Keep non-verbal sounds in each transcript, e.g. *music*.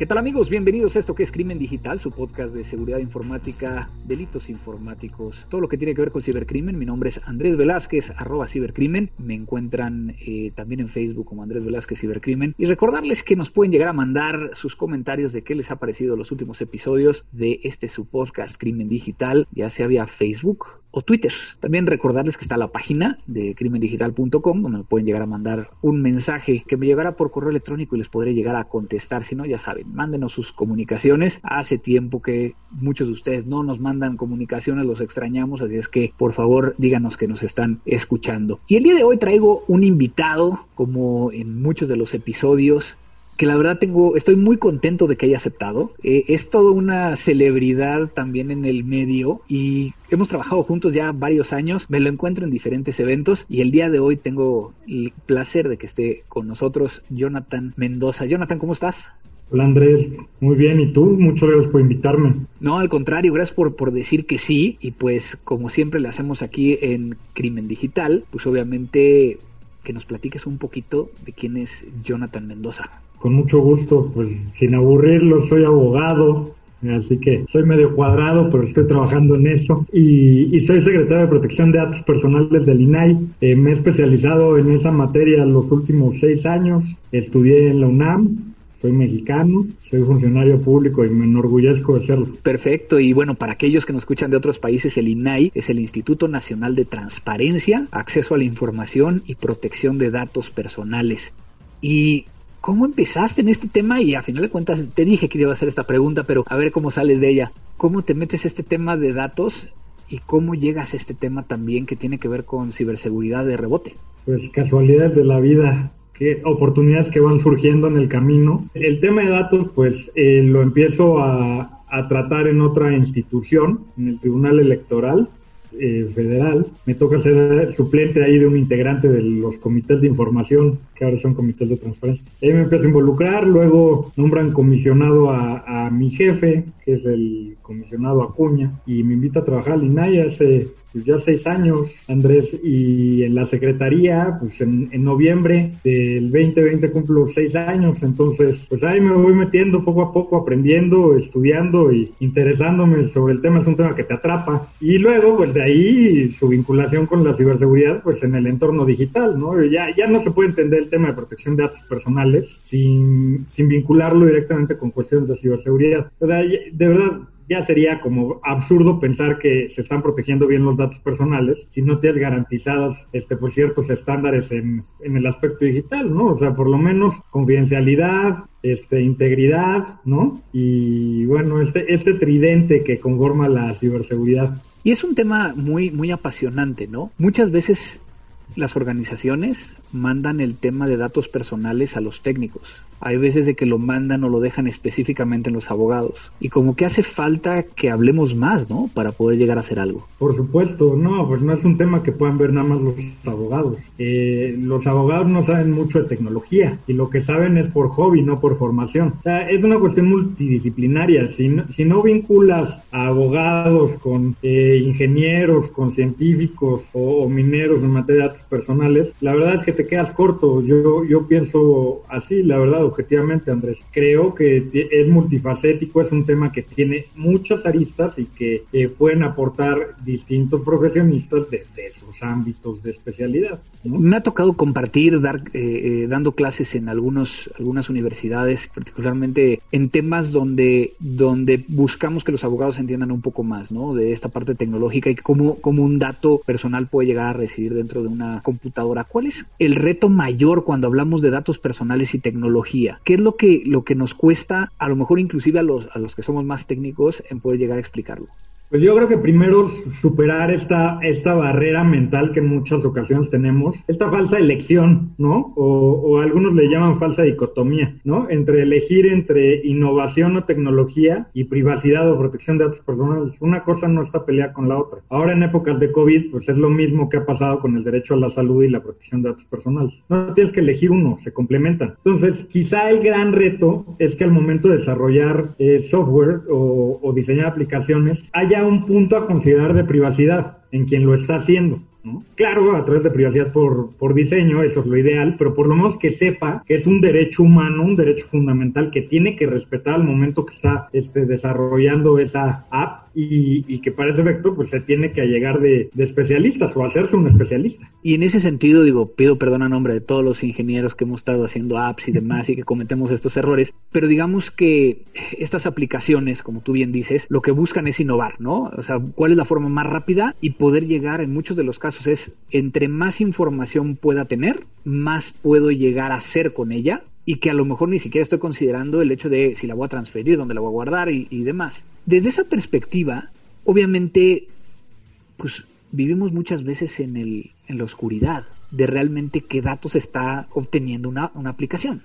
¿Qué tal amigos? Bienvenidos a esto que es Crimen Digital, su podcast de seguridad informática, delitos informáticos, todo lo que tiene que ver con cibercrimen. Mi nombre es Andrés Velázquez, arroba cibercrimen. Me encuentran eh, también en Facebook como Andrés Velázquez Cibercrimen. Y recordarles que nos pueden llegar a mandar sus comentarios de qué les ha parecido los últimos episodios de este su podcast Crimen Digital, ya sea vía Facebook o Twitter. También recordarles que está la página de crimendigital.com donde me pueden llegar a mandar un mensaje que me llegará por correo electrónico y les podré llegar a contestar. Si no, ya saben, mándenos sus comunicaciones. Hace tiempo que muchos de ustedes no nos mandan comunicaciones, los extrañamos, así es que por favor díganos que nos están escuchando. Y el día de hoy traigo un invitado, como en muchos de los episodios, que la verdad tengo, estoy muy contento de que haya aceptado. Eh, es toda una celebridad también en el medio y hemos trabajado juntos ya varios años. Me lo encuentro en diferentes eventos y el día de hoy tengo el placer de que esté con nosotros Jonathan Mendoza. Jonathan, ¿cómo estás? Hola Andrés, muy bien, ¿y tú? Muchas gracias por invitarme. No, al contrario, gracias por, por decir que sí, y pues como siempre le hacemos aquí en Crimen Digital, pues obviamente que nos platiques un poquito de quién es Jonathan Mendoza con mucho gusto, pues sin aburrirlo, soy abogado, Así que soy medio cuadrado, pero estoy trabajando en eso. Y, soy secretario de Protección de Datos Personales del INAI. Eh, me he especializado en esa materia los últimos seis años. Estudié en la UNAM. Soy mexicano, soy funcionario público y me enorgullezco de serlo. Perfecto. Y bueno, para aquellos que nos escuchan de otros países, el INAI es el Instituto Nacional de Transparencia, Acceso a la Información y Protección de Datos Personales. Y ¿Cómo empezaste en este tema? Y a final de cuentas te dije que iba a hacer esta pregunta, pero a ver cómo sales de ella. ¿Cómo te metes a este tema de datos y cómo llegas a este tema también que tiene que ver con ciberseguridad de rebote? Pues casualidades de la vida, qué oportunidades que van surgiendo en el camino. El tema de datos, pues eh, lo empiezo a, a tratar en otra institución, en el Tribunal Electoral eh, federal. Me toca ser suplente ahí de un integrante de los comités de información, que ahora son comités de transparencia. Ahí me empiezo a involucrar, luego nombran comisionado a, a mi jefe, que es el comisionado Acuña, y me invita a trabajar al INAI hace pues ya seis años, Andrés, y en la Secretaría, pues en, en, noviembre del 2020 cumplo seis años, entonces pues ahí me voy metiendo poco a poco, aprendiendo, estudiando y interesándome sobre el tema, es un tema que te atrapa. Y luego, pues ahí su vinculación con la ciberseguridad, pues en el entorno digital, ¿no? Ya, ya no se puede entender el tema de protección de datos personales sin, sin vincularlo directamente con cuestiones de ciberseguridad. O sea, de verdad, ya sería como absurdo pensar que se están protegiendo bien los datos personales si no tienes garantizados este, por ciertos estándares en, en el aspecto digital, ¿no? O sea, por lo menos confidencialidad, este, integridad, ¿no? Y bueno, este, este tridente que conforma la ciberseguridad. Y es un tema muy, muy apasionante, ¿no? Muchas veces las organizaciones mandan el tema de datos personales a los técnicos. Hay veces de que lo mandan o lo dejan específicamente en los abogados. Y como que hace falta que hablemos más, ¿no? Para poder llegar a hacer algo. Por supuesto, no, pues no es un tema que puedan ver nada más los abogados. Eh, los abogados no saben mucho de tecnología y lo que saben es por hobby, no por formación. O sea, es una cuestión multidisciplinaria. Si no, si no vinculas a abogados con eh, ingenieros, con científicos o, o mineros en materia de datos personales, la verdad es que te quedas corto. Yo, yo pienso así, la verdad, objetivamente, Andrés. Creo que es multifacético, es un tema que tiene muchas aristas y que eh, pueden aportar distintos profesionistas desde sus ámbitos de especialidad. Me ha tocado compartir, dar, eh, eh, dando clases en algunos, algunas universidades, particularmente en temas donde, donde buscamos que los abogados entiendan un poco más, ¿no? De esta parte tecnológica y cómo, cómo un dato personal puede llegar a residir dentro de una computadora. ¿Cuál es el reto mayor cuando hablamos de datos personales y tecnología? ¿Qué es lo que, lo que nos cuesta, a lo mejor inclusive a los, a los que somos más técnicos, en poder llegar a explicarlo? Pues yo creo que primero superar esta, esta barrera mental que en muchas ocasiones tenemos, esta falsa elección, ¿no? O, o, algunos le llaman falsa dicotomía, ¿no? Entre elegir entre innovación o tecnología y privacidad o protección de datos personales. Una cosa no está peleada con la otra. Ahora en épocas de COVID, pues es lo mismo que ha pasado con el derecho a la salud y la protección de datos personales. No tienes que elegir uno, se complementan. Entonces, quizá el gran reto es que al momento de desarrollar eh, software o, o diseñar aplicaciones, haya un punto a considerar de privacidad en quien lo está haciendo. Claro, a través de privacidad por, por diseño, eso es lo ideal, pero por lo menos que sepa que es un derecho humano, un derecho fundamental que tiene que respetar al momento que está este, desarrollando esa app y, que para ese efecto pues se tiene que llegar de, especialistas o hacerse un especialista. Y en ese sentido, digo, pido perdón a nombre de todos los ingenieros que hemos estado haciendo apps y demás y que cometemos estos errores, pero digamos que estas aplicaciones, como tú bien dices, lo que buscan es innovar, ¿no? O sea, ¿cuál es la forma más rápida y poder llegar en muchos de los casos es entre más información pueda tener, más puedo llegar a hacer con ella y que a lo mejor ni siquiera estoy considerando el hecho de si la voy a transferir, dónde la voy a guardar y, y demás. Desde esa perspectiva, obviamente, pues vivimos muchas veces en, el, en la oscuridad de realmente qué datos está obteniendo una, una aplicación.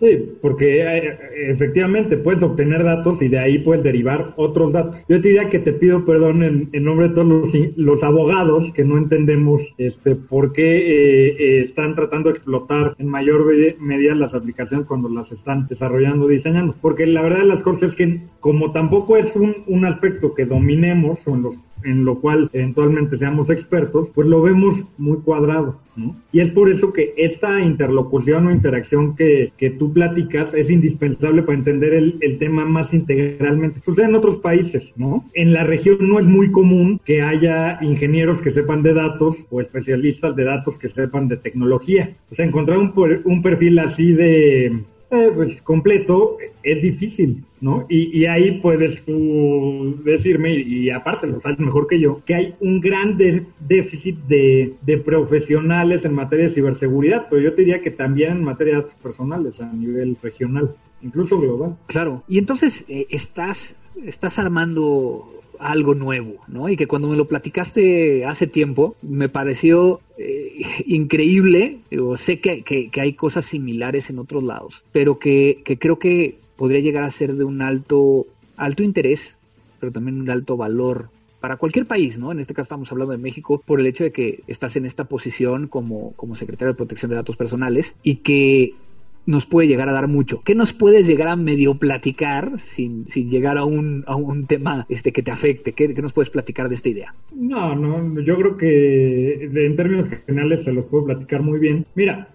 Sí, porque eh, efectivamente puedes obtener datos y de ahí puedes derivar otros datos. Yo te diría que te pido perdón en, nombre de todos los, los, abogados que no entendemos este por qué eh, eh, están tratando de explotar en mayor medida las aplicaciones cuando las están desarrollando, diseñando. Porque la verdad de las cosas es que como tampoco es un, un aspecto que dominemos o en los en lo cual eventualmente seamos expertos, pues lo vemos muy cuadrado. ¿no? Y es por eso que esta interlocución o interacción que, que tú platicas es indispensable para entender el, el, tema más integralmente. Sucede en otros países, ¿no? En la región no es muy común que haya ingenieros que sepan de datos o especialistas de datos que sepan de tecnología. O sea, encontrar un, un perfil así de eh, pues completo es difícil, ¿no? Y, y ahí puedes tú decirme, y, aparte lo sabes mejor que yo, que hay un gran déficit de, profesionales en materia de ciberseguridad, pero yo te diría que también en materia de datos personales a nivel regional, incluso global. Claro, y entonces eh, estás, estás armando algo nuevo, ¿no? Y que cuando me lo platicaste hace tiempo, me pareció eh, *laughs* increíble, o sé que, que, hay cosas similares en otros lados, pero que, que, creo que podría llegar a ser de un alto, alto interés, pero también un alto valor para cualquier país, ¿no? En este caso estamos hablando de México por el hecho de que estás en esta posición como, como secretario de protección de datos personales y que nos puede llegar a dar mucho. ¿Qué nos puedes llegar a medio platicar sin, sin llegar a un, a un tema este, que te afecte? ¿Qué, ¿Qué, nos puedes platicar de esta idea? No, no, yo creo que en términos generales se los puedo platicar muy bien. Mira,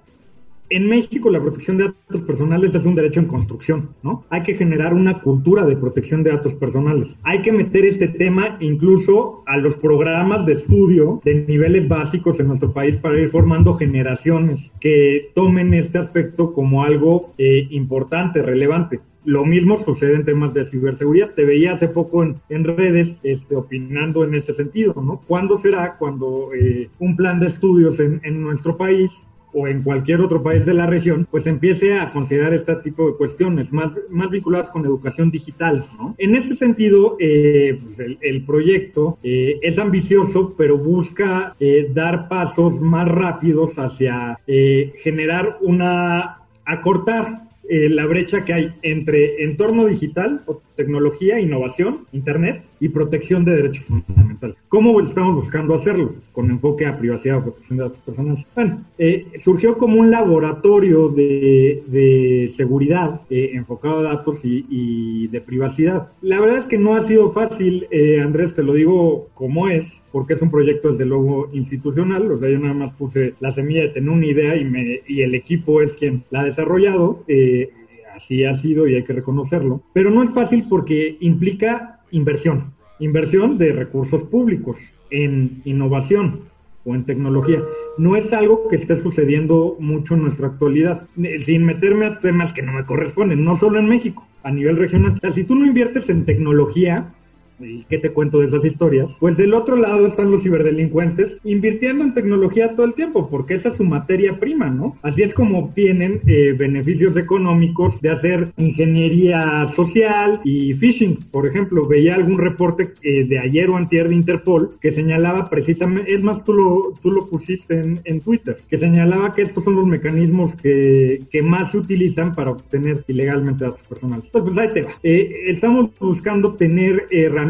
en México la protección de datos personales es un derecho en construcción, ¿no? Hay que generar una cultura de protección de datos personales. Hay que meter este tema incluso a los programas de estudio de niveles básicos en nuestro país para ir formando generaciones que tomen este aspecto como algo eh, importante, relevante. Lo mismo sucede en temas de ciberseguridad. Te veía hace poco en, redes este, opinando en ese sentido, ¿no? ¿Cuándo será cuando eh, un plan de estudios en, en nuestro país o en cualquier otro país de la región, pues empiece a considerar este tipo de cuestiones más, más vinculadas con educación digital. ¿no? En ese sentido, eh, pues el, proyecto eh, es ambicioso, pero busca eh, dar pasos más rápidos hacia eh, generar una, acortar eh, la brecha que hay entre entorno digital, tecnología, innovación, Internet y protección de derechos fundamentales. ¿Cómo estamos buscando hacerlo? Con enfoque a privacidad o protección de datos personales. Bueno, eh, surgió como un laboratorio de, seguridad eh, enfocado a datos y, y, de privacidad. La verdad es que no ha sido fácil, eh, Andrés, te lo digo como es porque es un proyecto desde luego institucional, o sea, yo nada más puse la semilla de tener una idea y, me, y el equipo es quien la ha desarrollado, eh, así ha sido y hay que reconocerlo, pero no es fácil porque implica inversión, inversión de recursos públicos en innovación o en tecnología. No es algo que esté sucediendo mucho en nuestra actualidad, sin meterme a temas que no me corresponden, no solo en México, a nivel regional. O sea, si tú no inviertes en tecnología, ¿Y qué te cuento de esas historias? Pues del otro lado están los ciberdelincuentes invirtiendo en tecnología todo el tiempo, porque esa es su materia prima, ¿no? Así es como obtienen eh, beneficios económicos de hacer ingeniería social y phishing. Por ejemplo, veía algún reporte eh, de ayer o antier de Interpol que señalaba precisamente, es más, tú lo, tú lo pusiste en, en Twitter, que señalaba que estos son los mecanismos que, que más se utilizan para obtener ilegalmente datos personales. Entonces, pues ahí te va. Eh, estamos buscando tener herramientas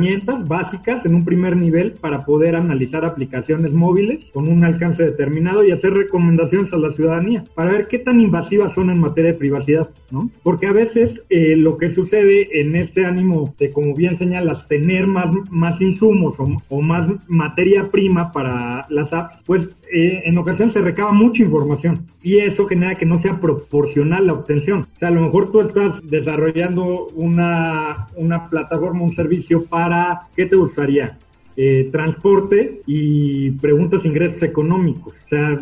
básicas en un primer nivel para poder analizar aplicaciones móviles con un alcance determinado y hacer recomendaciones a la ciudadanía para ver qué tan invasivas son en materia de privacidad, ¿no? Porque a veces eh, lo que sucede en este ánimo de, como bien señalas, tener más, más insumos o, más materia prima para las apps, pues eh, en ocasiones se recaba mucha información y eso genera que no sea proporcional la obtención. O sea, a lo mejor tú estás desarrollando una, una plataforma, un servicio para, ¿qué te gustaría? Eh, transporte y preguntas ingresos económicos. O sea,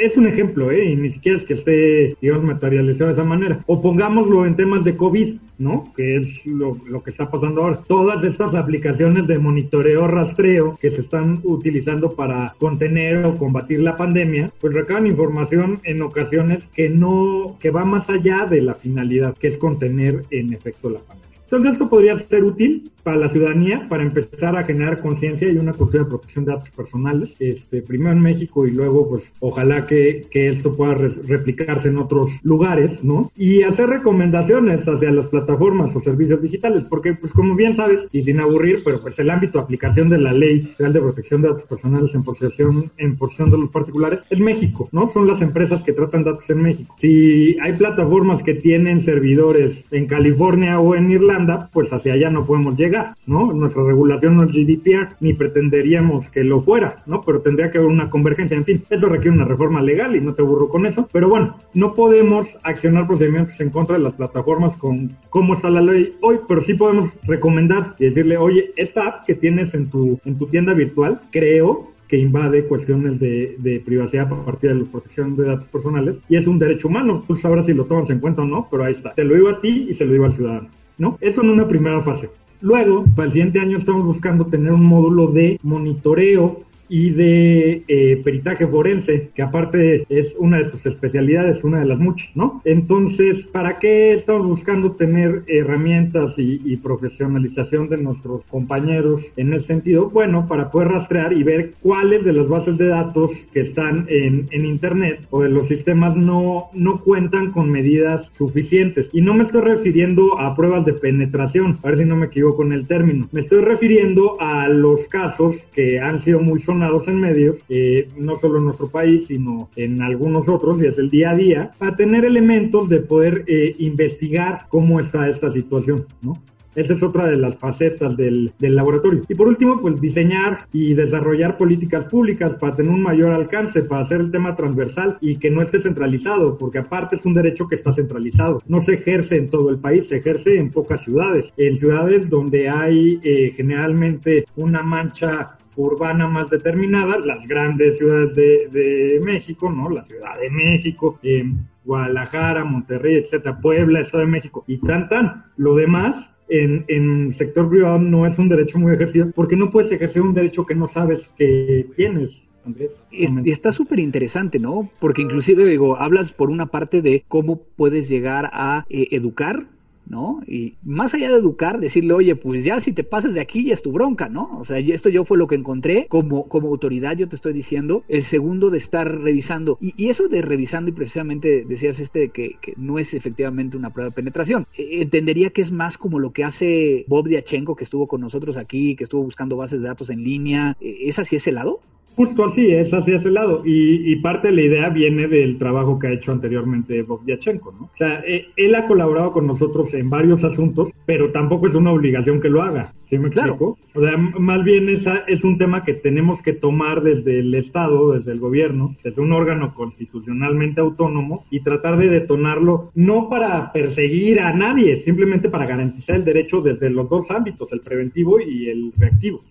es un ejemplo, ¿eh? Y ni siquiera es que esté, digamos, materializado de esa manera. O pongámoslo en temas de COVID, ¿no? Que es lo, lo, que está pasando ahora. Todas estas aplicaciones de monitoreo, rastreo que se están utilizando para contener o combatir la pandemia, pues recaban información en ocasiones que no, que va más allá de la finalidad, que es contener en efecto la pandemia. Entonces esto podría ser útil para la ciudadanía para empezar a generar conciencia y una cultura de protección de datos personales, este, primero en México y luego pues ojalá que, que esto pueda replicarse en otros lugares, ¿no? Y hacer recomendaciones hacia las plataformas o servicios digitales, porque pues como bien sabes, y sin aburrir, pero pues el ámbito de aplicación de la Ley Federal de Protección de Datos Personales en posesión, en posesión de los particulares es México, ¿no? Son las empresas que tratan datos en México. Si hay plataformas que tienen servidores en California o en Irlanda, pues hacia allá no podemos llegar, ¿no? Nuestra regulación no es GDPR, ni pretenderíamos que lo fuera, ¿no? Pero tendría que haber una convergencia, en fin, eso requiere una reforma legal y no te aburro con eso, pero bueno, no podemos accionar procedimientos en contra de las plataformas con cómo está la ley hoy, pero sí podemos recomendar y decirle, oye, esta app que tienes en tu, en tu tienda virtual, creo que invade cuestiones de, de, privacidad a partir de la protección de datos personales y es un derecho humano. Tú sabrás si lo tomas en cuenta o no, pero ahí está. Te lo digo a ti y se lo digo al ciudadano. ¿No? Eso en una primera fase. Luego, para el siguiente año estamos buscando tener un módulo de monitoreo y de eh, peritaje forense, que aparte es una de tus especialidades, una de las muchas, ¿no? Entonces, ¿para qué estamos buscando tener herramientas y, profesionalización de nuestros compañeros en ese sentido? Bueno, para poder rastrear y ver cuáles de las bases de datos que están en, en Internet o de los sistemas no, no cuentan con medidas suficientes. Y no me estoy refiriendo a pruebas de penetración, a ver si no me equivoco en el término. Me estoy refiriendo a los casos que han sido muy sonados en medios, eh, no solo en nuestro país, sino en algunos otros, y es el día a día, para tener elementos de poder eh, investigar cómo está esta situación, ¿no? Esa es otra de las facetas del, del, laboratorio. Y por último, pues diseñar y desarrollar políticas públicas para tener un mayor alcance, para hacer el tema transversal y que no esté centralizado, porque aparte es un derecho que está centralizado. No se ejerce en todo el país, se ejerce en pocas ciudades. En ciudades donde hay eh, generalmente una mancha urbana más determinada, las grandes ciudades de, México, ¿no? La Ciudad de México, eh, Guadalajara, Monterrey, etcétera, Puebla, Estado de México y tan tan. Lo demás en, en sector privado no es un derecho muy ejercido porque no puedes ejercer un derecho que no sabes que tienes. Andrés. Y está súper interesante, ¿no? Porque inclusive, digo, hablas por una parte de cómo puedes llegar a eh, educar ¿no? Y más allá de educar, decirle, oye, pues ya si te pasas de aquí ya es tu bronca, ¿no? O sea, esto yo fue lo que encontré como, como autoridad, yo te estoy diciendo. El segundo de estar revisando. Y, eso de revisando y precisamente decías este que, que, no es efectivamente una prueba de penetración. E, entendería que es más como lo que hace Bob Diachenko, que estuvo con nosotros aquí, que estuvo buscando bases de datos en línea. E, ¿Es así ese lado? Justo así, es así ese lado. Y, parte de la idea viene del trabajo que ha hecho anteriormente Bob Diachenko, ¿no? O sea, eh, él ha colaborado con nosotros en varios asuntos, pero tampoco es una obligación que lo haga. ¿Sí me explico? O sea, más bien esa es un tema que tenemos que tomar desde el Estado, desde el gobierno, desde un órgano constitucionalmente autónomo y tratar de detonarlo no para perseguir a nadie, simplemente para garantizar el derecho desde los dos ámbitos, el preventivo y el reactivo.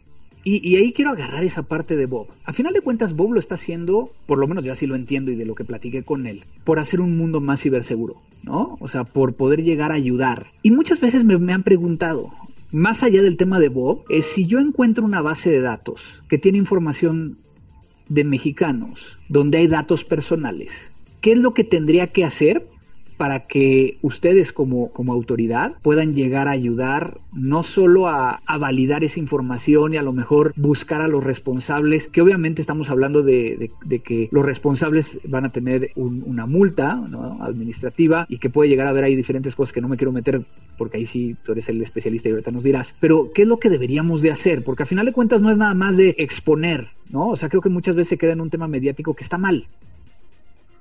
Y, ahí quiero agarrar esa parte de Bob. A final de cuentas, Bob lo está haciendo, por lo menos yo así lo entiendo y de lo que platiqué con él, por hacer un mundo más ciberseguro, ¿no? O sea, por poder llegar a ayudar. Y muchas veces me, me han preguntado, más allá del tema de Bob, es si yo encuentro una base de datos que tiene información de mexicanos, donde hay datos personales, ¿qué es lo que tendría que hacer para que ustedes como, como autoridad puedan llegar a ayudar no solo a, validar esa información y a lo mejor buscar a los responsables, que obviamente estamos hablando de, que los responsables van a tener una multa administrativa y que puede llegar a haber ahí diferentes cosas que no me quiero meter porque ahí sí tú eres el especialista y ahorita nos dirás, pero ¿qué es lo que deberíamos de hacer? Porque a final de cuentas no es nada más de exponer, ¿no? O sea, creo que muchas veces se queda en un tema mediático que está mal.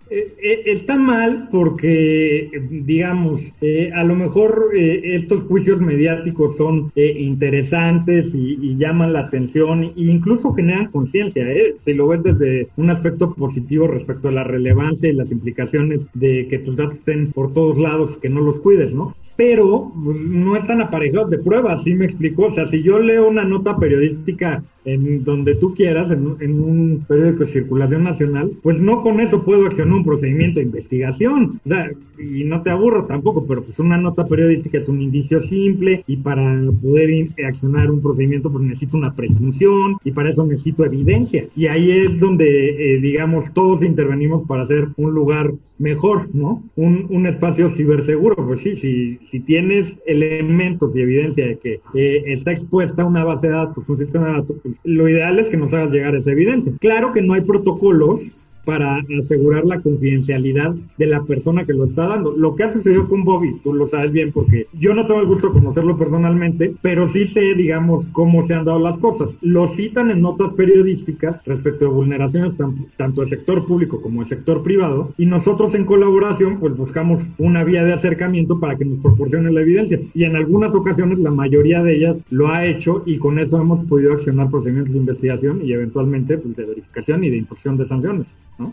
Eh, eh, está mal porque, digamos, eh, a lo mejor estos juicios mediáticos son interesantes y, llaman la atención e incluso generan conciencia, si lo ves desde un aspecto positivo respecto a la relevancia y las implicaciones de que tus datos estén por todos lados, que no los cuides, ¿no? Pero pues, no están aparejados de pruebas, ¿sí me explicó? O sea, si yo leo una nota periodística en donde tú quieras, en, un periódico de circulación nacional, pues no con eso puedo accionar un procedimiento de investigación. O sea, y no te aburro tampoco, pero pues una nota periodística es un indicio simple y para poder accionar un procedimiento pues necesito una presunción y para eso necesito evidencia. Y ahí es donde, eh, digamos, todos intervenimos para hacer un lugar mejor, ¿no? Un, un espacio ciberseguro, pues sí, sí si tienes elementos y evidencia de que eh, está expuesta una base de datos, un sistema de datos, pues, lo ideal es que nos hagas llegar esa evidencia. Claro que no hay protocolos para asegurar la confidencialidad de la persona que lo está dando. Lo que ha sucedido con Bobby, tú lo sabes bien porque yo no tengo el gusto de conocerlo personalmente, pero sí sé, digamos, cómo se han dado las cosas. Lo citan en notas periodísticas respecto a vulneraciones tanto del sector público como del sector privado y nosotros en colaboración pues buscamos una vía de acercamiento para que nos proporcione la evidencia y en algunas ocasiones la mayoría de ellas lo ha hecho y con eso hemos podido accionar procedimientos de investigación y eventualmente pues, de verificación y de imposición de sanciones.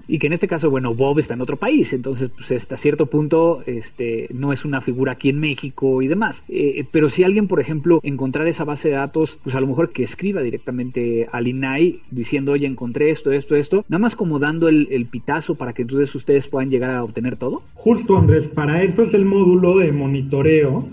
Y que en este caso, bueno, Bob está en otro país, entonces, pues hasta cierto punto, este, no es una figura aquí en México y demás. Eh, pero si alguien, por ejemplo, encontrar esa base de datos, pues a lo mejor que escriba directamente al INAI diciendo, oye, encontré esto, esto, esto, nada más como dando el, pitazo para que entonces ustedes puedan llegar a obtener todo. Justo, Andrés, para esto es el módulo de monitoreo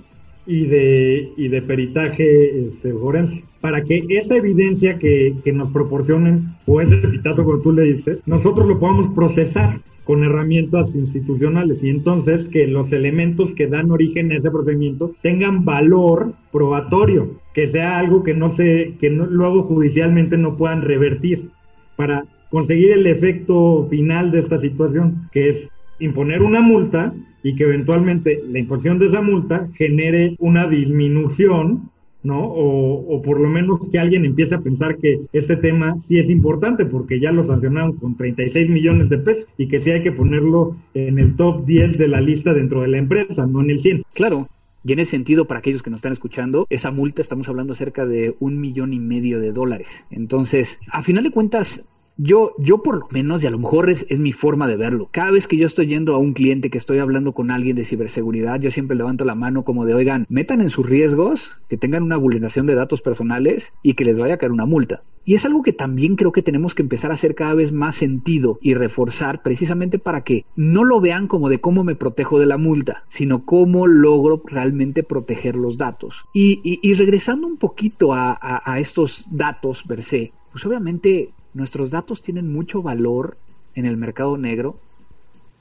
y de, y de peritaje este, forense para que esa evidencia que, nos proporcionen, o ese pitazo como tú le dices, nosotros lo podamos procesar con herramientas institucionales y entonces que los elementos que dan origen a ese procedimiento tengan valor probatorio, que sea algo que no se, que luego judicialmente no puedan revertir para conseguir el efecto final de esta situación, que es imponer una multa y que eventualmente la imposición de esa multa genere una disminución ¿no? O, por lo menos que alguien empiece a pensar que este tema sí es importante porque ya lo sancionaron con 36 millones de pesos y que sí hay que ponerlo en el top 10 de la lista dentro de la empresa, no en el 100. Claro. Y en ese sentido, para aquellos que nos están escuchando, esa multa estamos hablando cerca de un millón y medio de dólares. Entonces, a final de cuentas, yo, yo por lo menos, y a lo mejor es, mi forma de verlo, cada vez que yo estoy yendo a un cliente, que estoy hablando con alguien de ciberseguridad, yo siempre levanto la mano como de, oigan, metan en sus riesgos, que tengan una vulneración de datos personales y que les vaya a caer una multa. Y es algo que también creo que tenemos que empezar a hacer cada vez más sentido y reforzar precisamente para que no lo vean como de cómo me protejo de la multa, sino cómo logro realmente proteger los datos. Y, y, regresando un poquito a, a, a estos datos per se, pues obviamente Nuestros datos tienen mucho valor en el mercado negro,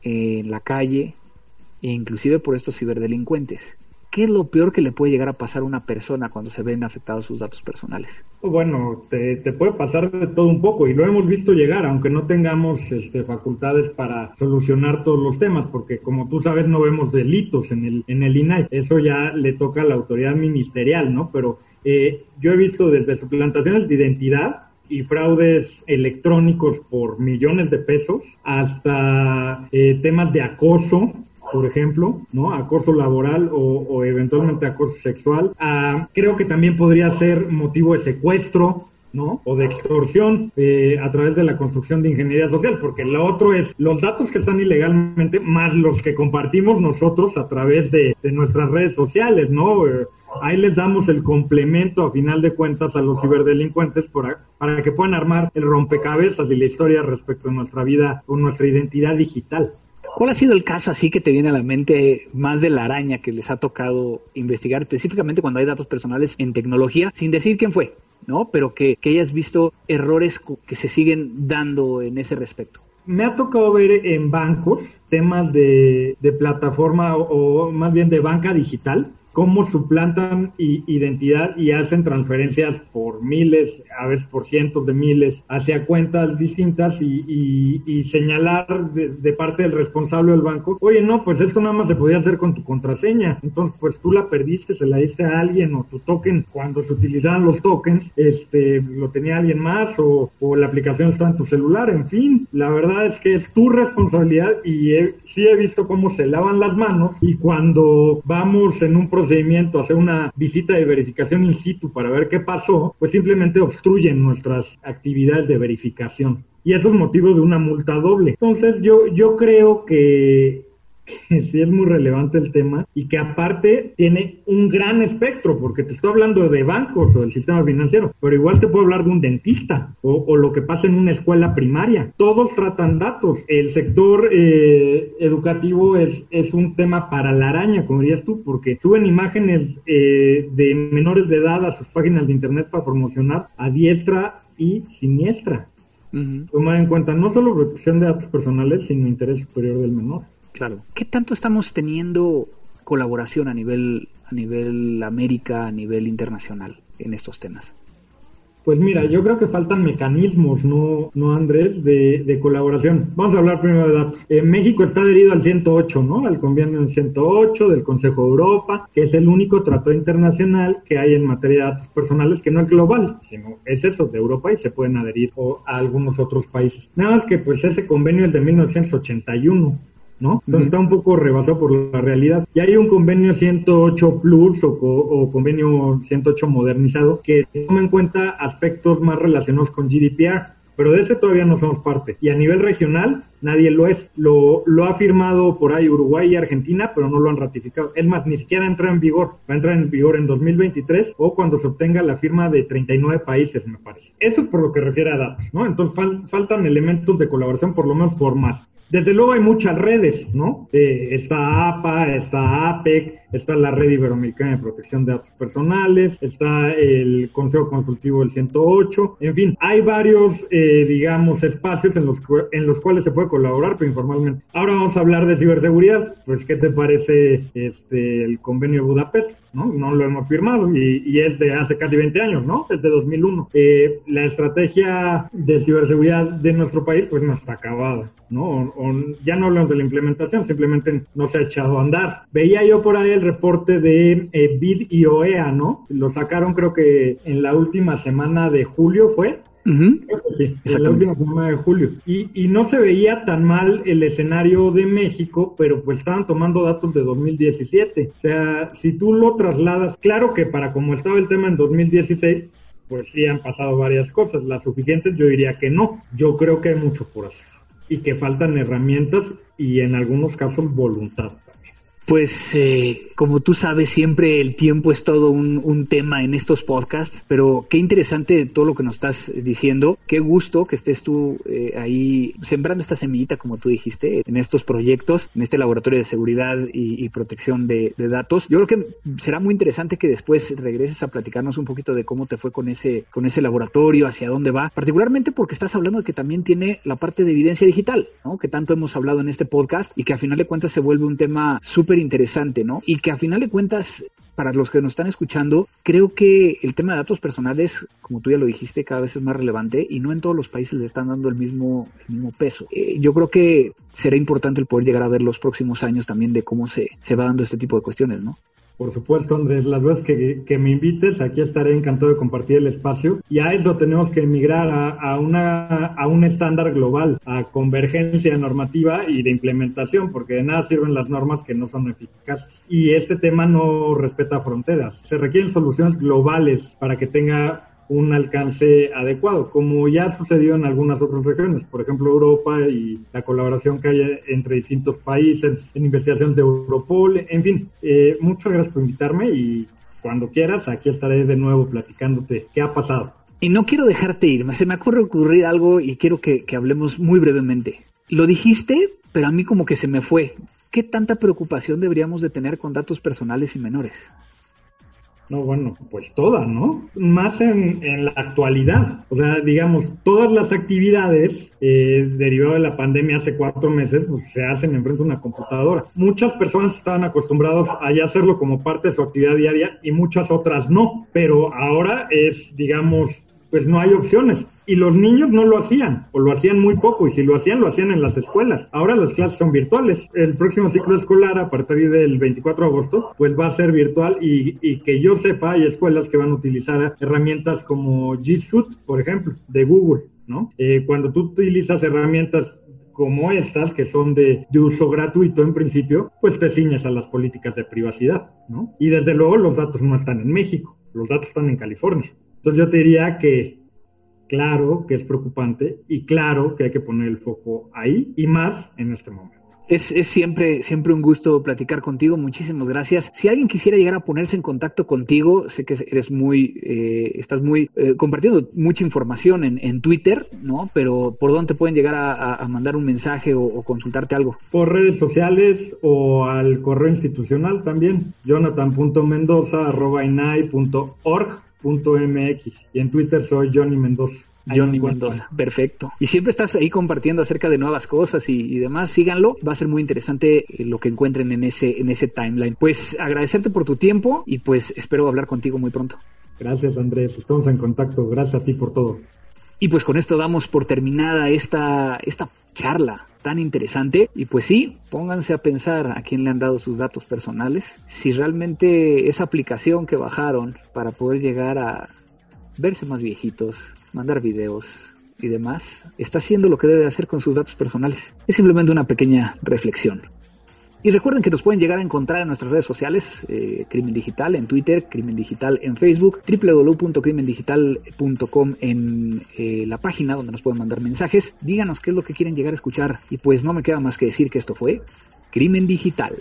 en la calle e inclusive por estos ciberdelincuentes. ¿Qué es lo peor que le puede llegar a pasar a una persona cuando se ven afectados sus datos personales? Bueno, te, puede pasar de todo un poco y lo hemos visto llegar, aunque no tengamos este, facultades para solucionar todos los temas, porque como tú sabes no vemos delitos en el, en el INAI, eso ya le toca a la autoridad ministerial, ¿no? Pero eh, yo he visto desde suplantaciones de identidad y fraudes electrónicos por millones de pesos hasta eh, temas de acoso por ejemplo, ¿no? Acoso laboral o, eventualmente acoso sexual. Ah, creo que también podría ser motivo de secuestro, ¿no? O de extorsión eh, a través de la construcción de ingeniería social, porque lo otro es los datos que están ilegalmente más los que compartimos nosotros a través de, nuestras redes sociales, ¿no? Eh, Ahí les damos el complemento a final de cuentas a los ciberdelincuentes para, para que puedan armar el rompecabezas y la historia respecto a nuestra vida o nuestra identidad digital. ¿Cuál ha sido el caso así que te viene a la mente más de la araña que les ha tocado investigar específicamente cuando hay datos personales en tecnología, sin decir quién fue, ¿no? Pero que, que hayas visto errores que se siguen dando en ese respecto. Me ha tocado ver en bancos temas de, de plataforma o, más bien de banca digital, cómo suplantan identidad y hacen transferencias por miles, a veces por cientos de miles, hacia cuentas distintas y, señalar de, parte del responsable del banco, oye, no, pues esto nada más se podía hacer con tu contraseña, entonces pues tú la perdiste, se la diste a alguien o tu token, cuando se utilizaban los tokens, este, lo tenía alguien más o, la aplicación está en tu celular, en fin, la verdad es que es tu responsabilidad y sí he visto cómo se lavan las manos y cuando vamos en un procedimiento a hacer una visita de verificación in situ para ver qué pasó, pues simplemente obstruyen nuestras actividades de verificación. Y eso es motivo de una multa doble. Entonces yo, yo creo que *laughs* sí es muy relevante el tema y que aparte tiene un gran espectro, porque te estoy hablando de bancos o del sistema financiero, pero igual te puedo hablar de un dentista o, lo que pasa en una escuela primaria. Todos tratan datos. El sector eh, educativo es, es un tema para la araña, como dirías tú, porque suben imágenes eh, de menores de edad a sus páginas de internet para promocionar a diestra y siniestra. Tomar en cuenta no solo protección de datos personales, sino interés superior del menor. Claro. ¿Qué tanto estamos teniendo colaboración a nivel, a nivel América, a nivel internacional en estos temas? Pues mira, yo creo que faltan mecanismos, ¿no, no Andrés, de, colaboración? Vamos a hablar primero de datos. México está adherido al 108, ¿no? Al convenio 108 del Consejo de Europa, que es el único tratado internacional que hay en materia de datos personales que no es global, sino es eso, de Europa y se pueden adherir a algunos otros países. Nada más que pues ese convenio es de 1981 ¿no? Entonces está un poco rebasado por la realidad. Y hay un convenio 108 Plus o, convenio 108 modernizado que toma en cuenta aspectos más relacionados con GDPR, pero de ese todavía no somos parte. Y a nivel regional, nadie lo es. Lo, lo ha firmado por ahí Uruguay y Argentina, pero no lo han ratificado. Es más, ni siquiera entra en vigor. Va a entrar en vigor en 2023 o cuando se obtenga la firma de 39 países, me parece. Eso es por lo que refiere a datos, ¿no? Entonces faltan elementos de colaboración por lo menos formal. Desde luego hay muchas redes, ¿no? Eh, está APA, está APEC, está la Red Iberoamericana de Protección de Datos Personales, está el Consejo Consultivo del 108, en fin, hay varios, eh, digamos, espacios en los, en los cuales se puede colaborar, pero informalmente. Ahora vamos a hablar de ciberseguridad, pues, ¿qué te parece este, el convenio de Budapest? ¿no? No lo hemos firmado y, y es de hace casi 20 años, ¿no? Es de 2001. Eh, la estrategia de ciberseguridad de nuestro país, pues, no está acabada. ¿no? ya no hablamos de la implementación, simplemente no se ha echado a andar. Veía yo por ahí el reporte de eh, BID y OEA, ¿no? Lo sacaron creo que en la última semana de julio fue. sí, en la última semana de julio. Y, y no se veía tan mal el escenario de México, pero pues estaban tomando datos de 2017. O sea, si tú lo trasladas, claro que para como estaba el tema en 2016, pues sí han pasado varias cosas. Las suficientes yo diría que no. Yo creo que hay mucho por hacer y que faltan herramientas y en algunos casos voluntad. Pues eh, como tú sabes, siempre el tiempo es todo un, tema en estos podcasts, pero qué interesante todo lo que nos estás diciendo. Qué gusto que estés tú eh, ahí sembrando esta semillita, como tú dijiste, en estos proyectos, en este laboratorio de seguridad y, protección de, datos. Yo creo que será muy interesante que después regreses a platicarnos un poquito de cómo te fue con ese, con ese laboratorio, hacia dónde va, particularmente porque estás hablando de que también tiene la parte de evidencia digital, ¿no? que tanto hemos hablado en este podcast y que a final de cuentas se vuelve un tema súper interesante, ¿no? Y que a final de cuentas, para los que nos están escuchando, creo que el tema de datos personales, como tú ya lo dijiste, cada vez es más relevante y no en todos los países le están dando el mismo, el mismo peso. Eh, yo creo que será importante el poder llegar a ver los próximos años también de cómo se, se va dando este tipo de cuestiones, ¿no? Por supuesto, Andrés, las veces que, que, me invites, aquí estaré encantado de compartir el espacio. Y a eso tenemos que emigrar a, a, una, a un estándar global, a convergencia normativa y de implementación, porque de nada sirven las normas que no son eficaces. Y este tema no respeta fronteras. Se requieren soluciones globales para que tenga un alcance adecuado, como ya sucedió en algunas otras regiones, por ejemplo Europa y la colaboración que hay entre distintos países en investigación de Europol, en fin, eh, muchas gracias por invitarme y cuando quieras aquí estaré de nuevo platicándote qué ha pasado. Y no quiero dejarte ir, se me ocurre ocurrir algo y quiero que, que hablemos muy brevemente. Lo dijiste, pero a mí como que se me fue. ¿Qué tanta preocupación deberíamos de tener con datos personales y menores? No, bueno, pues toda, ¿no? Más en, la actualidad. O sea, digamos, todas las actividades eh, derivadas de la pandemia hace cuatro meses pues, se hacen enfrente de una computadora. Muchas personas estaban acostumbrados a ya hacerlo como parte de su actividad diaria y muchas otras no. Pero ahora es, digamos, pues no hay opciones. Y los niños no lo hacían, o lo hacían muy poco, y si lo hacían, lo hacían en las escuelas. Ahora las clases son virtuales. El próximo ciclo escolar, a partir del 24 de agosto, pues va a ser virtual y, que yo sepa, hay escuelas que van a utilizar herramientas como G Suite, por ejemplo, de Google, ¿no? Eh, cuando tú utilizas herramientas como estas, que son de, uso gratuito en principio, pues te ciñes a las políticas de privacidad, ¿no? Y desde luego los datos no están en México, los datos están en California. Entonces yo te diría que claro que es preocupante y claro que hay que poner el foco ahí y más en este momento. Es, es, siempre, siempre un gusto platicar contigo. Muchísimas gracias. Si alguien quisiera llegar a ponerse en contacto contigo, sé que eres muy, eh, estás muy eh, compartiendo mucha información en, en, Twitter, ¿no? Pero ¿por dónde pueden llegar a, mandar un mensaje o, consultarte algo? Por redes sociales o al correo institucional también. Jonathan.mendoza.org .mx y en Twitter soy Johnny Mendoza. Johnny Mendoza, perfecto. Y siempre estás ahí compartiendo acerca de nuevas cosas y, demás. Síganlo, va a ser muy interesante eh, lo que encuentren en ese, en ese timeline. Pues agradecerte por tu tiempo y pues espero hablar contigo muy pronto. Gracias Andrés, estamos en contacto. Gracias a ti por todo. Y pues con esto damos por terminada esta, esta charla tan interesante. Y pues sí, pónganse a pensar a quién le han dado sus datos personales. Si realmente esa aplicación que bajaron para poder llegar a verse más viejitos, mandar videos y demás, está haciendo lo que debe hacer con sus datos personales. Es simplemente una pequeña reflexión. Y recuerden que nos pueden llegar a encontrar en nuestras redes sociales, eh, Crimen Digital en Twitter, Crimen Digital en Facebook, www.crimendigital.com en eh, la página donde nos pueden mandar mensajes. Díganos qué es lo que quieren llegar a escuchar. Y pues no me queda más que decir que esto fue Crimen Digital.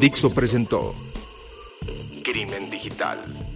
Dixo presentó Crimen Digital